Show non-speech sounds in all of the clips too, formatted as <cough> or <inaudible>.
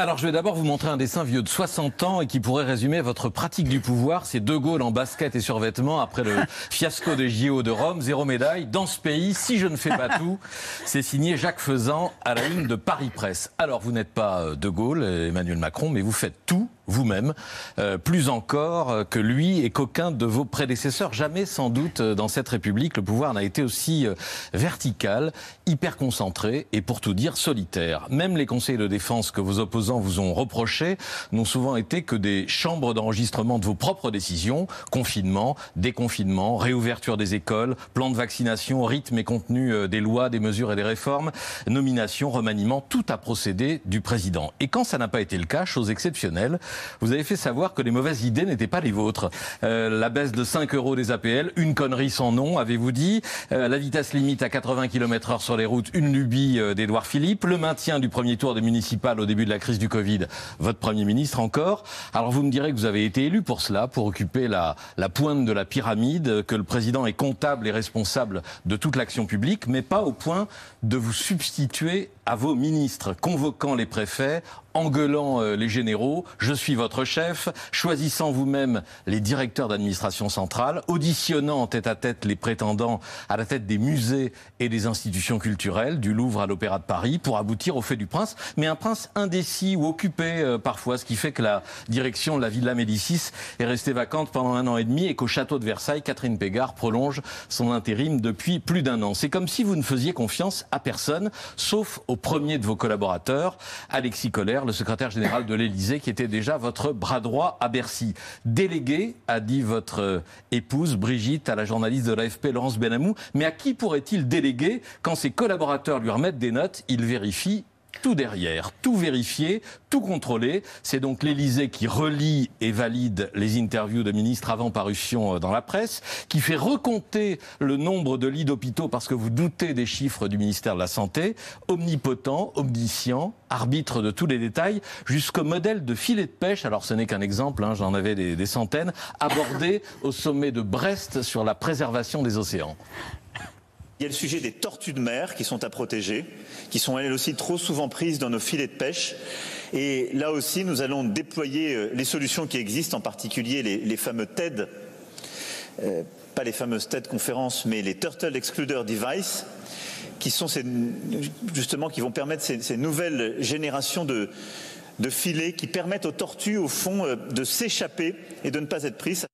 Alors, je vais d'abord vous montrer un dessin vieux de 60 ans et qui pourrait résumer votre pratique du pouvoir. C'est De Gaulle en basket et survêtement après le <laughs> fiasco des JO de Rome, zéro médaille. Dans ce pays, si je ne fais pas tout, c'est signé Jacques Faisan à la une de Paris Presse. Alors, vous n'êtes pas euh, De Gaulle, Emmanuel Macron, mais vous faites tout vous-même, euh, plus encore que lui et qu'aucun de vos prédécesseurs. Jamais, sans doute, dans cette République, le pouvoir n'a été aussi euh, vertical, hyper concentré et, pour tout dire, solitaire. Même les conseils de défense que vos opposants vous ont reprochés n'ont souvent été que des chambres d'enregistrement de vos propres décisions, confinement, déconfinement, réouverture des écoles, plan de vaccination, rythme et contenu euh, des lois, des mesures et des réformes, nomination, remaniement, tout a procédé du président. Et quand ça n'a pas été le cas, chose exceptionnelle, vous avez fait savoir que les mauvaises idées n'étaient pas les vôtres. Euh, la baisse de 5 euros des APL, une connerie sans nom, avez-vous dit. Euh, la vitesse limite à 80 km heure sur les routes, une lubie euh, d'Édouard Philippe. Le maintien du premier tour des municipales au début de la crise du Covid, votre Premier ministre encore. Alors vous me direz que vous avez été élu pour cela, pour occuper la, la pointe de la pyramide, que le président est comptable et responsable de toute l'action publique, mais pas au point de vous substituer à vos ministres, convoquant les préfets, engueulant euh, les généraux, je suis votre chef, choisissant vous-même les directeurs d'administration centrale, auditionnant en tête à tête les prétendants à la tête des musées et des institutions culturelles, du Louvre à l'Opéra de Paris, pour aboutir au fait du prince, mais un prince indécis ou occupé euh, parfois, ce qui fait que la direction de la Villa Médicis est restée vacante pendant un an et demi et qu'au château de Versailles, Catherine Pégard prolonge son intérim depuis plus d'un an. C'est comme si vous ne faisiez confiance à personne, sauf au premier de vos collaborateurs, Alexis Collère, le secrétaire général de l'Élysée, qui était déjà votre bras droit à Bercy. Délégué, a dit votre épouse Brigitte à la journaliste de l'AFP Laurence Benamou, mais à qui pourrait-il déléguer quand ses collaborateurs lui remettent des notes? Il vérifie tout derrière, tout vérifié, tout contrôlé. C'est donc l'Élysée qui relie et valide les interviews de ministres avant parution euh, dans la presse, qui fait recompter le nombre de lits d'hôpitaux parce que vous doutez des chiffres du ministère de la Santé, omnipotent, omniscient, arbitre de tous les détails, jusqu'au modèle de filet de pêche, alors ce n'est qu'un exemple, hein, j'en avais des, des centaines, abordé au sommet de Brest sur la préservation des océans. Il y a le sujet des tortues de mer qui sont à protéger, qui sont elles aussi trop souvent prises dans nos filets de pêche. Et là aussi, nous allons déployer euh, les solutions qui existent, en particulier les, fameux TED, euh, pas les fameuses TED conférences, mais les Turtle Excluder Device, qui sont justement qui vont permettre ces, ces nouvelles générations de, de filets qui permettent aux tortues, au fond, euh, de s'échapper et de ne pas être prises.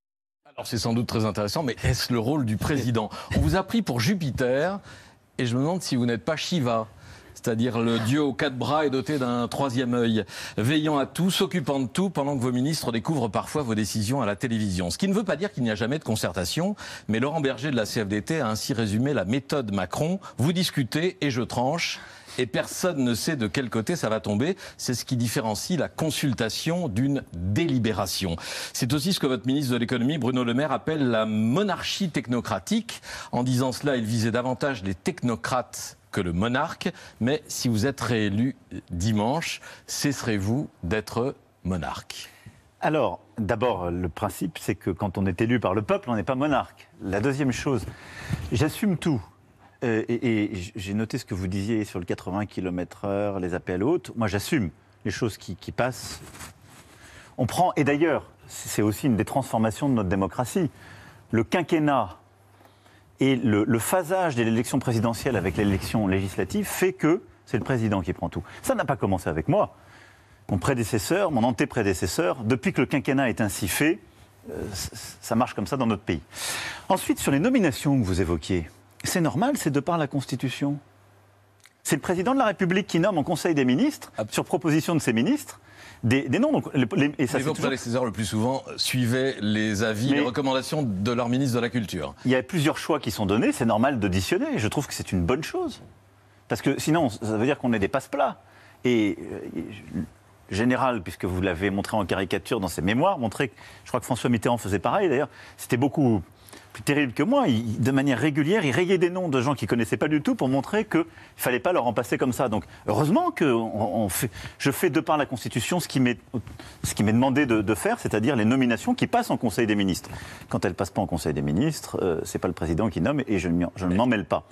Alors c'est sans doute très intéressant, mais est-ce le rôle du président? On vous a pris pour Jupiter, et je me demande si vous n'êtes pas Shiva. C'est-à-dire le dieu aux quatre bras et doté d'un troisième œil, veillant à tout, s'occupant de tout, pendant que vos ministres découvrent parfois vos décisions à la télévision. Ce qui ne veut pas dire qu'il n'y a jamais de concertation, mais Laurent Berger de la CFDT a ainsi résumé la méthode Macron. Vous discutez et je tranche et personne ne sait de quel côté ça va tomber. C'est ce qui différencie la consultation d'une délibération. C'est aussi ce que votre ministre de l'économie, Bruno Le Maire, appelle la monarchie technocratique. En disant cela, il visait davantage les technocrates que le monarque. Mais si vous êtes réélu dimanche, cesserez-vous d'être monarque? Alors, d'abord, le principe, c'est que quand on est élu par le peuple, on n'est pas monarque. La deuxième chose, j'assume tout. Euh, et, j'ai noté ce que vous disiez sur le 80 km/h, les appels hautes. Moi, j'assume les choses qui, qui, passent. On prend, et d'ailleurs, c'est aussi une des transformations de notre démocratie. Le quinquennat et le, le phasage de l'élection présidentielle avec l'élection législative fait que c'est le président qui prend tout. Ça n'a pas commencé avec moi. Mon prédécesseur, mon antéprédécesseur, depuis que le quinquennat est ainsi fait, euh, ça marche comme ça dans notre pays. Ensuite, sur les nominations que vous évoquiez, c'est normal, c'est de par la Constitution. C'est le président de la République qui nomme en Conseil des ministres, sur proposition de ses ministres, des, des noms. Donc, les, les, et ça vos prédécesseurs, le plus souvent, suivaient les avis, Mais les recommandations de leur ministre de la Culture. Il y a plusieurs choix qui sont donnés, c'est normal d'auditionner. Je trouve que c'est une bonne chose. Parce que sinon, ça veut dire qu'on est des passe-plats. Et euh, général, puisque vous l'avez montré en caricature dans ses mémoires, montrait, je crois que François Mitterrand faisait pareil d'ailleurs, c'était beaucoup plus terrible que moi. Il, de manière régulière, il rayait des noms de gens qu'il connaissait pas du tout pour montrer qu'il ne fallait pas leur en passer comme ça. Donc, heureusement que on, on fait, je fais de par la Constitution ce qui m'est demandé de, de faire, c'est-à-dire les nominations qui passent en Conseil des ministres. Quand elles passent pas en Conseil des ministres, euh, c'est pas le président qui nomme et je ne m'en mêle pas.